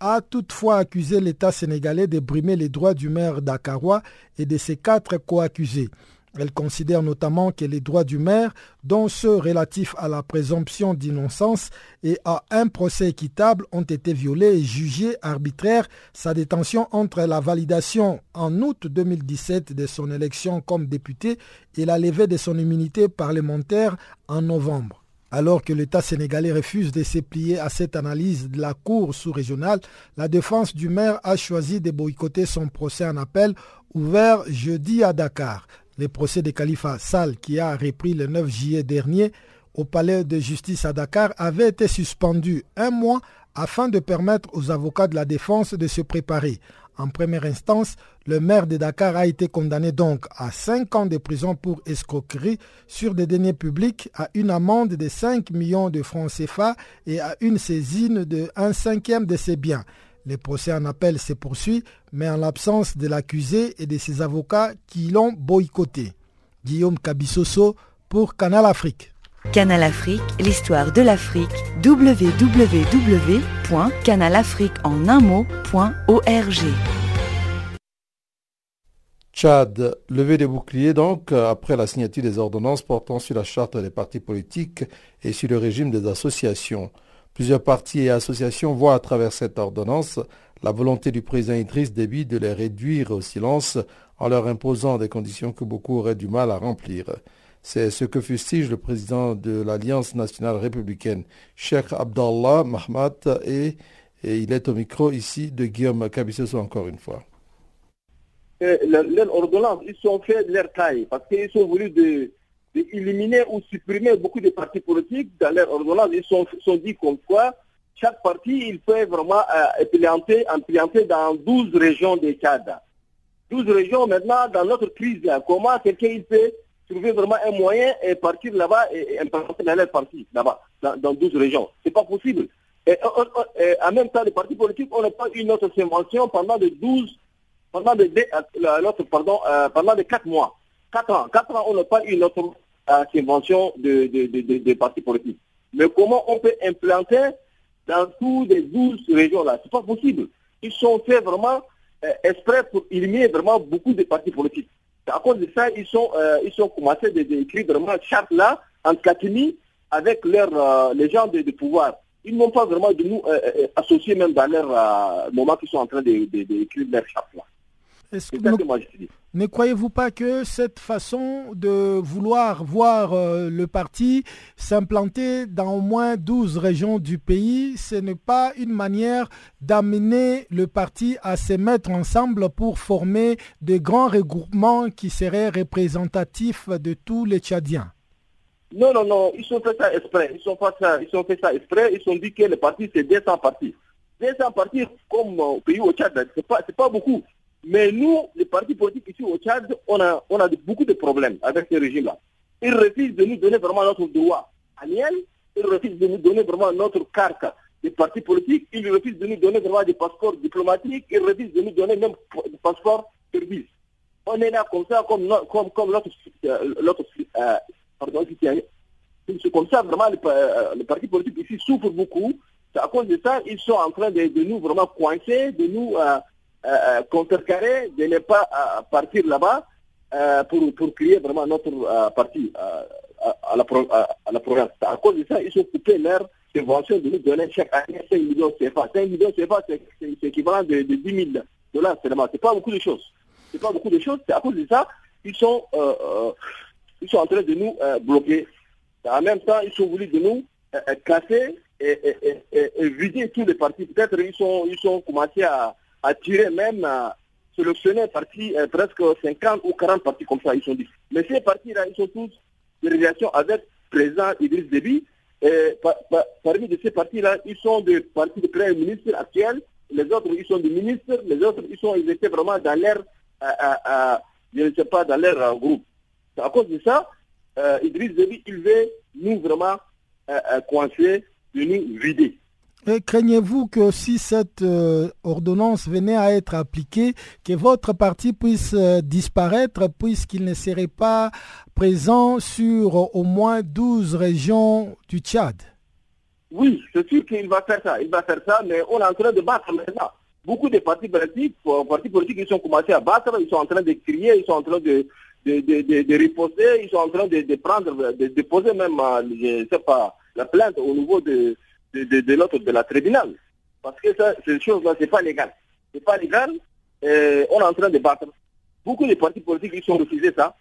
a toutefois accusé l'État sénégalais de brimer les droits du maire d'Akaroua et de ses quatre co-accusés. Elle considère notamment que les droits du maire, dont ceux relatifs à la présomption d'innocence et à un procès équitable, ont été violés et jugés arbitraires. Sa détention entre la validation en août 2017 de son élection comme député et la levée de son immunité parlementaire en novembre. Alors que l'État sénégalais refuse de se plier à cette analyse de la Cour sous-régionale, la défense du maire a choisi de boycotter son procès en appel ouvert jeudi à Dakar. Le procès de Khalifa Sall, qui a repris le 9 juillet dernier au palais de justice à Dakar, avait été suspendu un mois afin de permettre aux avocats de la défense de se préparer. En première instance, le maire de Dakar a été condamné donc à 5 ans de prison pour escroquerie sur des deniers publics, à une amende de 5 millions de francs CFA et à une saisine de 1 cinquième de ses biens. Le procès en appel se poursuit, mais en l'absence de l'accusé et de ses avocats qui l'ont boycotté. Guillaume Cabissoso pour Canal Afrique. Canal Afrique, l'histoire de l'Afrique, www.canalafriqueenunmot.org. Tchad, levé des boucliers donc après la signature des ordonnances portant sur la charte des partis politiques et sur le régime des associations. Plusieurs partis et associations voient à travers cette ordonnance la volonté du président Idriss Déby de les réduire au silence en leur imposant des conditions que beaucoup auraient du mal à remplir. C'est ce que fustige le président de l'Alliance nationale républicaine, Cheikh Abdallah Mahmat, et, il est au micro ici de Guillaume Cabissoso encore une fois. Ordonnances, ils sont faits de leur taille parce qu'ils sont voulu de, éliminer ou supprimer beaucoup de partis politiques dans leur ordonnance. Ils sont, sont dit comme quoi chaque parti, il peut vraiment euh, implanter, dans 12 régions de Tchad. 12 régions maintenant, dans notre crise, comment quelqu'un il peut trouver vraiment un moyen et partir là-bas et, implanter dans leur parti, là-bas, dans, 12 régions? C'est pas possible. Et, en même temps, les partis politiques, on n'a pas une autre subvention pendant de 12, pendant de, euh, pardon, euh, pendant de 4 mois. 4 ans. 4 ans, on n'a pas une autre subvention de, de, partis politiques. Mais comment on peut implanter dans toutes les 12 régions-là C'est pas possible. Ils sont faits vraiment euh, exprès pour éliminer vraiment beaucoup de partis politiques. À cause de ça, ils sont, euh, ils sont commencé d'écrire vraiment charte là en catimie avec leurs, euh, les gens de, pouvoir. Ils n'ont pas vraiment de nous associer même dans leur moment qu'ils sont en train d'écrire leur charte là. Est-ce que, ne croyez-vous pas que cette façon de vouloir voir euh, le parti s'implanter dans au moins 12 régions du pays, ce n'est pas une manière d'amener le parti à se mettre ensemble pour former de grands regroupements qui seraient représentatifs de tous les Tchadiens? Non, non, non, ils ont fait ça exprès. Ils ont fait ça, ils ont fait ça exprès. Ils ont dit que le parti, c'est 200 partis. 200 partis comme au pays au Tchad, ce n'est pas, pas beaucoup. Mais nous, les partis politiques ici au Tchad, on a, on a beaucoup de problèmes avec ce régime-là. Ils refusent de nous donner vraiment notre droit annuel, ils refusent de nous donner vraiment notre carte des partis politiques, ils refusent de nous donner vraiment des passeports diplomatiques, ils refusent de nous donner même des passeports service. On est là comme ça, comme, comme, comme l'autre, euh, euh, pardon, c'est comme ça, vraiment, les, euh, les, partis politiques ici souffrent beaucoup. À cause de ça, ils sont en train de, de nous vraiment coincer, de nous euh, euh, contrecarrer, de ne pas euh, partir là-bas pour, pour créer vraiment notre parti à, la, à, la province. À cause de ça, ils ont coupé leur subvention de nous donner chaque année 5 millions de CFA. 5 millions de CFA, c'est équivalent de, de 10 000 dollars seulement. C'est pas beaucoup de choses. C'est pas beaucoup de choses. C'est à cause de ça, ils sont, ils sont en train de nous bloquer. En même temps, ils sont voulu de nous casser et, vider tous les partis. Peut-être ils sont, ils sont commencé à, tirer même, à sélectionner partis, presque 50 ou 40 partis comme ça, ils sont dit. Mais ces partis-là, ils sont tous des relations avec président Idriss Déby. Et parmi de ces partis-là, ils sont des partis de premier ministre actuels, les autres, ils sont des ministres, les autres, ils, sont, ils étaient vraiment dans l'air, je ne sais pas, dans leur euh, groupe. À cause de ça, euh, Idriss Déby, il veut nous vraiment euh, euh coincer, de nous vider. Craignez-vous que si cette ordonnance venait à être appliquée, que votre parti puisse disparaître puisqu'il ne serait pas présent sur au moins 12 régions du Tchad? Oui, c'est sûr qu'il va faire ça. Il va faire ça, mais on est en train de battre maintenant. Beaucoup de partis politiques, partis politiques, ils sont commencé à battre, ils sont en train de crier, ils sont en train de, de, de, de, riposter, ils sont en train de, prendre, de déposer même, euh, je sais pas, la plainte au niveau de, de, de, l'autre, de la tribunal. Parce que ça, ces choses-là, c'est pas légal. C'est pas légal, et on est en train de battre. Beaucoup de partis politiques, ils sont refusés ça.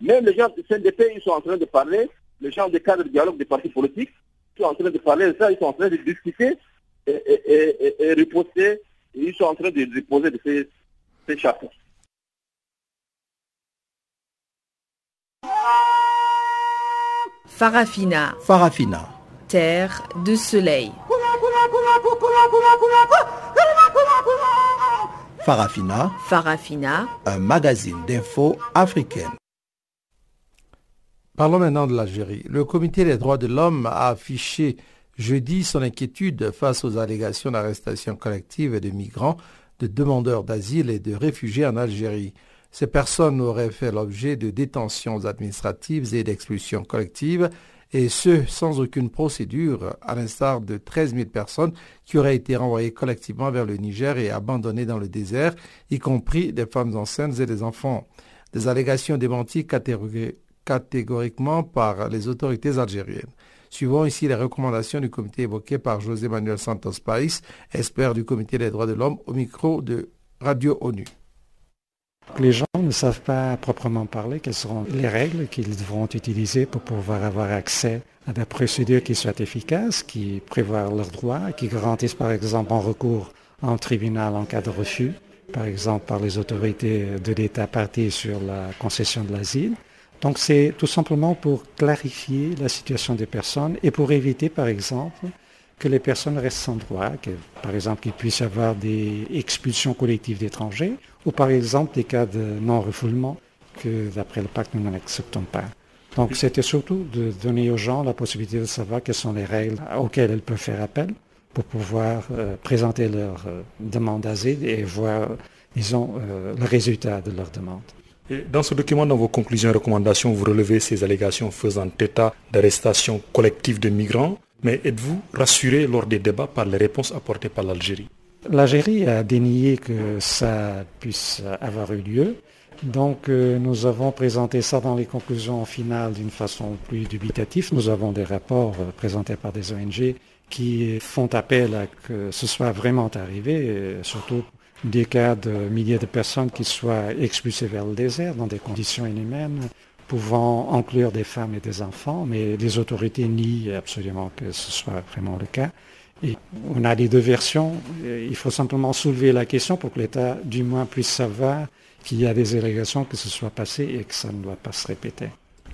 Même les gens du CNDP, ils sont en train de parler, les gens des cadres de dialogue des partis politiques, ils sont en train de parler de ça, ils sont en train de discuter et, et, et, et riposter, et ils sont en train de déposer de ces, ces chapeaux. Farafina. Farafina. Terre de soleil. Farafina. Farafina. Un magazine d'infos africaine. Parlons maintenant de l'Algérie. Le comité des droits de l'homme a affiché jeudi son inquiétude face aux allégations d'arrestation collective de migrants, de demandeurs d'asile et de réfugiés en Algérie. Ces personnes auraient fait l'objet de détentions administratives et d'expulsions collectives, et ce, sans aucune procédure, à l'instar de 13 000 personnes qui auraient été renvoyées collectivement vers le Niger et abandonnées dans le désert, y compris des femmes enceintes et des enfants. Des allégations démenties catégoriquement par les autorités algériennes. Suivons ici les recommandations du comité évoquées par José Manuel Santos País, expert du comité des droits de l'homme, au micro de Radio ONU. Les gens ne savent pas proprement parler quelles seront les règles qu'ils devront utiliser pour pouvoir avoir accès à des procédures qui soient efficaces, qui prévoient leurs droits, qui garantissent par exemple un recours en tribunal en cas de refus, par exemple par les autorités de l'État parti sur la concession de l'asile. Donc c'est tout simplement pour clarifier la situation des personnes et pour éviter par exemple que les personnes restent sans droit, que, par exemple qu'il puisse y avoir des expulsions collectives d'étrangers ou par exemple des cas de non-refoulement que d'après le pacte nous n'acceptons pas. Donc c'était surtout de donner aux gens la possibilité de savoir quelles sont les règles auxquelles elles peuvent faire appel pour pouvoir euh, présenter leur euh, demande d'asile et voir, disons, euh, le résultat de leur demande. Dans ce document, dans vos conclusions et recommandations, vous relevez ces allégations faisant état d'arrestation collective de migrants mais êtes-vous rassuré lors des débats par les réponses apportées par l'Algérie? L'Algérie a dénié que ça puisse avoir eu lieu. Donc euh, nous avons présenté ça dans les conclusions finales d'une façon plus dubitative. Nous avons des rapports euh, présentés par des ONG qui font appel à que ce soit vraiment arrivé, surtout des cas de milliers de personnes qui soient expulsées vers le désert dans des conditions inhumaines, pouvant inclure des femmes et des enfants, mais les autorités nient absolument que ce soit vraiment le cas. Et on a les deux versions. Il faut simplement soulever la question pour que l'État, du moins, puisse savoir qu'il y a des allégations que ce soit passé et que ça ne doit pas se répéter.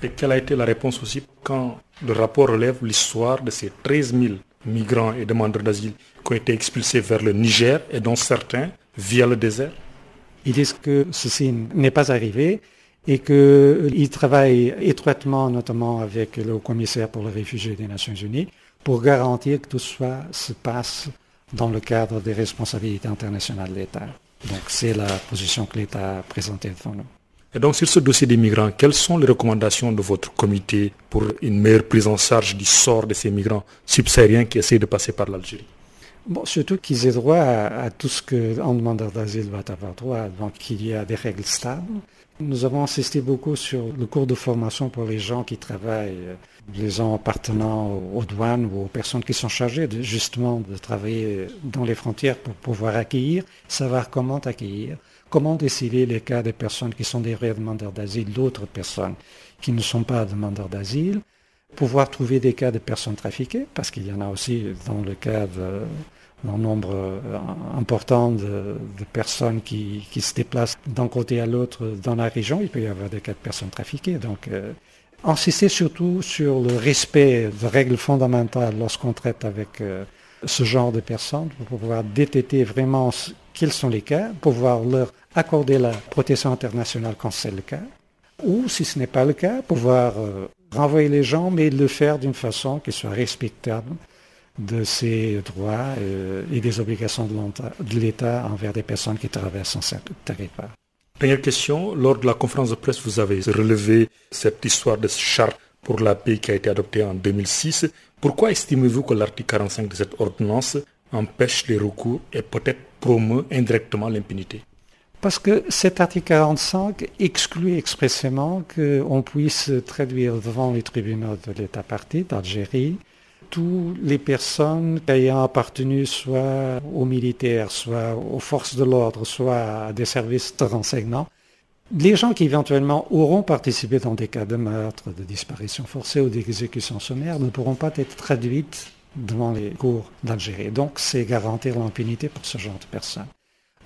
Et quelle a été la réponse aussi quand le rapport relève l'histoire de ces 13 000 migrants et demandeurs d'asile qui ont été expulsés vers le Niger et dont certains via le désert? Ils disent que ceci n'est pas arrivé et qu'il travaille étroitement, notamment avec le haut commissaire pour les réfugiés des Nations Unies, pour garantir que tout soit se passe dans le cadre des responsabilités internationales de l'État. Donc c'est la position que l'État a présentée devant nous. Et donc sur ce dossier des migrants, quelles sont les recommandations de votre comité pour une meilleure prise en charge du sort de ces migrants subsahariens qui essaient de passer par l'Algérie? Bon, surtout qu'ils aient droit à, à tout ce qu'un demandeur d'asile va avoir droit, donc qu'il y a des règles stables, nous avons insisté beaucoup sur le cours de formation pour les gens qui travaillent, les gens appartenant aux douanes ou aux personnes qui sont chargées justement de travailler dans les frontières pour pouvoir accueillir, savoir comment accueillir, Comment décider les cas des personnes qui sont des vrais demandeurs d'asile, d'autres personnes qui ne sont pas demandeurs d'asile Pouvoir trouver des cas de personnes trafiquées, parce qu'il y en a aussi dans le cas d'un nombre euh, important de, personnes qui, se déplacent d'un côté à l'autre dans la région. Il peut y avoir des cas de personnes trafiquées. Donc, euh, insister surtout sur le respect de règles fondamentales lorsqu'on traite avec euh, ce genre de personnes pour pouvoir détecter vraiment quels sont les cas, pouvoir leur accorder la protection internationale quand c'est le cas, ou si ce n'est pas le cas, pouvoir renvoyer les gens, mais le faire d'une façon qui soit respectable de ses droits euh, et des obligations de l'État envers des personnes qui traversent son territoire. Dernière question, lors de la conférence de presse, vous avez relevé cette histoire de charte pour la paix qui a été adoptée en 2006. Pourquoi estimez-vous que l'article 45 de cette ordonnance empêche les recours et peut-être promeut indirectement l'impunité? Parce que cet article 45 exclut expressément qu'on puisse traduire devant les tribunaux de l'État parti d'Algérie toutes les personnes ayant appartenu soit aux militaires, soit aux forces de l'ordre, soit à des services de renseignement. Les gens qui éventuellement auront participé dans des cas de meurtre, de disparition forcée ou d'exécution sommaire ne pourront pas être traduites devant les cours d'Algérie. Donc c'est garantir l'impunité pour ce genre de personnes.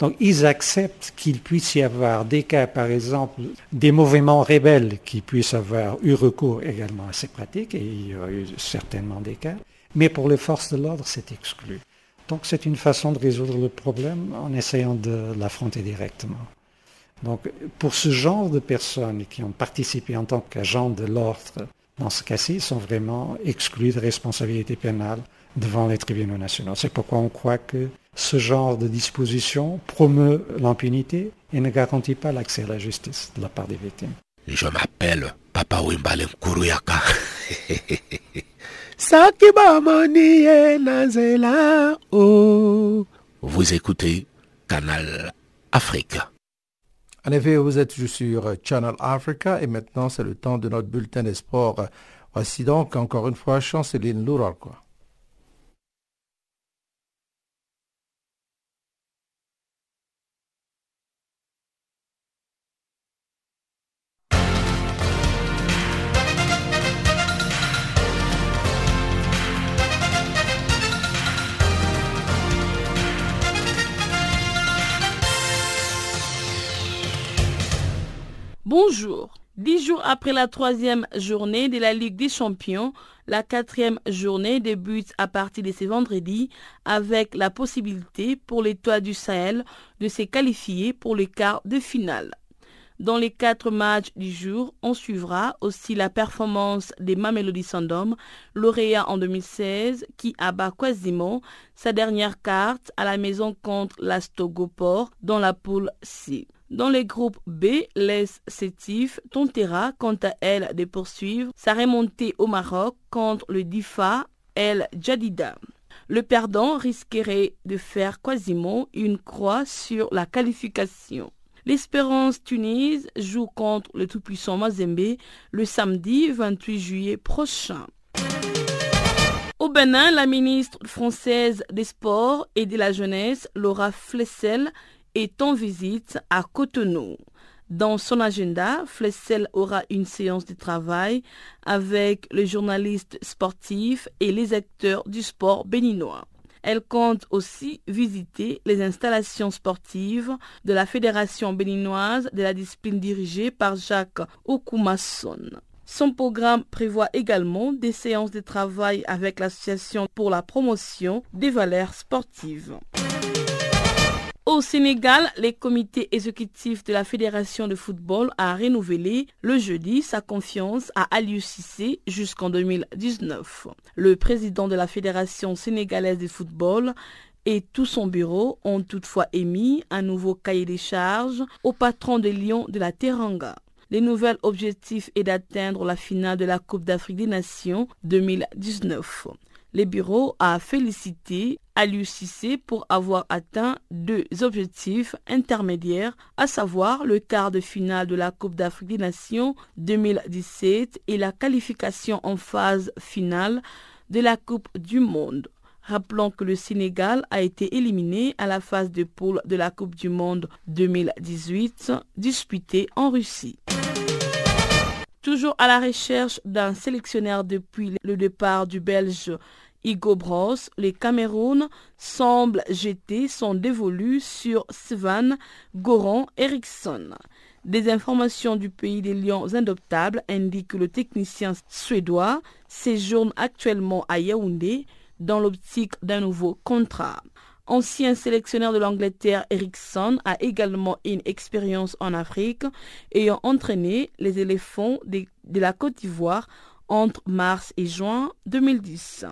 Donc ils acceptent qu'il puisse y avoir des cas, par exemple, des mouvements rebelles qui puissent avoir eu recours également à ces pratiques, et il y a eu certainement des cas, mais pour les forces de l'ordre, c'est exclu. Donc c'est une façon de résoudre le problème en essayant de l'affronter directement. Donc pour ce genre de personnes qui ont participé en tant qu'agents de l'ordre, dans ce cas-ci, sont vraiment exclus de responsabilité pénale devant les tribunaux nationaux. C'est pourquoi on croit que ce genre de disposition promeut l'impunité et ne garantit pas l'accès à la justice de la part des victimes. Je m'appelle Papa Wimbalen Kuruyaka. <laughs> Oh. Vous écoutez Canal Afrique. En effet, vous êtes sur Channel Africa et maintenant c'est le temps de notre bulletin des sports. Voici donc encore une fois Chanceline Lourarquois. Bonjour. Dix jours après la troisième journée de la Ligue des Champions, la quatrième journée débute à partir de ce vendredi avec la possibilité pour l'étoile du Sahel de se qualifier pour les quarts de finale. Dans les quatre matchs du jour, on suivra aussi la performance des Mamelody Sundowns, lauréat en 2016, qui abat quasiment sa dernière carte à la maison contre l'Astogoport dans la poule C. Dans les groupes B, les Sétif tentera quant à elle de poursuivre sa remontée au Maroc contre le Difa El Jadida. Le perdant risquerait de faire quasiment une croix sur la qualification. L'Espérance Tunis joue contre le tout-puissant Mazembe le samedi 28 juillet prochain. Au Bénin, la ministre française des Sports et de la Jeunesse, Laura Flessel, est en visite à Cotonou. Dans son agenda, Flessel aura une séance de travail avec les journalistes sportifs et les acteurs du sport béninois. Elle compte aussi visiter les installations sportives de la Fédération béninoise de la discipline dirigée par Jacques Okumason. Son programme prévoit également des séances de travail avec l'Association pour la promotion des valeurs sportives. Au Sénégal, les comités exécutifs de la Fédération de football a renouvelé le jeudi sa confiance à Aliou Cissé jusqu'en 2019. Le président de la Fédération sénégalaise de football et tout son bureau ont toutefois émis un nouveau cahier des charges au patron de Lyon de la Teranga. Le nouvel objectif est d'atteindre la finale de la Coupe d'Afrique des Nations 2019. Le bureau a félicité Aliou pour avoir atteint deux objectifs intermédiaires, à savoir le quart de finale de la Coupe d'Afrique des Nations 2017 et la qualification en phase finale de la Coupe du Monde. Rappelons que le Sénégal a été éliminé à la phase de poule de la Coupe du Monde 2018 disputée en Russie. Toujours à la recherche d'un sélectionneur depuis le départ du Belge Igo Bros, les Cameroun semblent jeter son dévolu sur Svan Goran Eriksson. Des informations du pays des lions indoptables indiquent que le technicien suédois séjourne actuellement à Yaoundé dans l'optique d'un nouveau contrat. Ancien sélectionneur de l'Angleterre, Ericsson a également une expérience en Afrique, ayant entraîné les éléphants de la Côte d'Ivoire entre mars et juin 2010.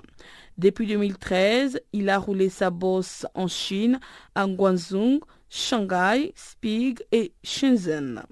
Depuis 2013, il a roulé sa bosse en Chine, à Guangzhou, Shanghai, Spig et Shenzhen.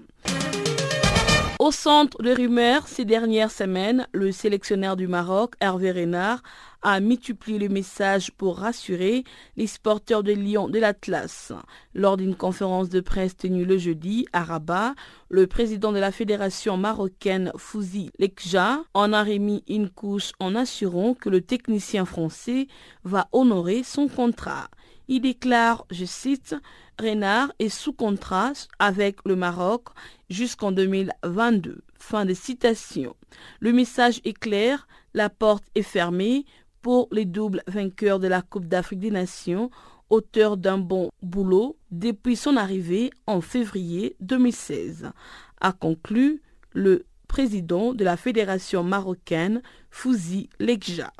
Au centre de rumeurs ces dernières semaines, le sélectionneur du Maroc, Hervé Renard, a multiplié le message pour rassurer les sporteurs de Lyon de l'Atlas. Lors d'une conférence de presse tenue le jeudi à Rabat, le président de la fédération marocaine Fouzi Lekja en a remis une couche en assurant que le technicien français va honorer son contrat. Il déclare, je cite, Renard est sous contrat avec le Maroc jusqu'en 2022. Fin de citation. Le message est clair, la porte est fermée pour les doubles vainqueurs de la Coupe d'Afrique des Nations, auteur d'un bon boulot depuis son arrivée en février 2016, a conclu le président de la Fédération marocaine, Fouzi Lekja.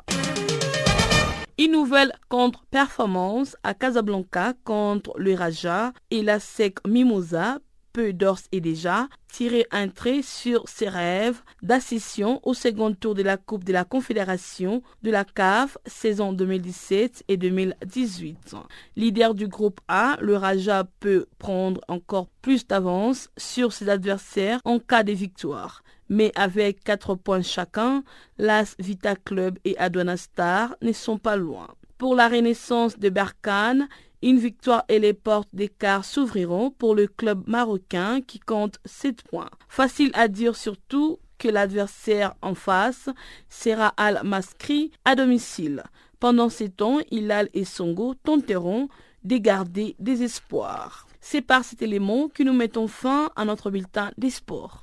Une nouvelle contre-performance à Casablanca contre le Raja et la SEC Mimosa peut d'ores et déjà tirer un trait sur ses rêves d'accession au second tour de la Coupe de la Confédération de la CAF saison 2017 et 2018. Leader du groupe A, le Raja peut prendre encore plus d'avance sur ses adversaires en cas de victoire. Mais avec 4 points chacun, l'As Vita Club et Adwana Star ne sont pas loin. Pour la renaissance de Berkane, une victoire et les portes d'écart s'ouvriront pour le club marocain qui compte 7 points. Facile à dire surtout que l'adversaire en face sera Al-Maskri à domicile. Pendant ces temps, Hilal et Songo tenteront de garder des espoirs. C'est par cet élément que nous mettons fin à notre bulletin des sports.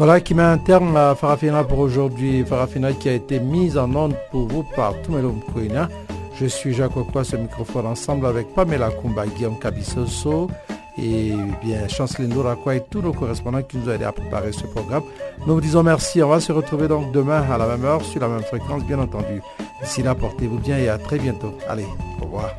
Voilà qui met un terme à Farafina pour aujourd'hui. Farafina qui a été mise en onde pour vous par Tumelo Mkwena. Je suis Jacques Okwa, ce microphone ensemble avec Pamela Kumba, Guillaume Kabissoso et bien Chanceline Rakwa et tous nos correspondants qui nous ont aidés à préparer ce programme. Nous vous disons merci. On va se retrouver donc demain à la même heure sur la même fréquence, bien entendu. D'ici là, portez-vous bien et à très bientôt. Allez, au revoir.